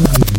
Mm-hmm.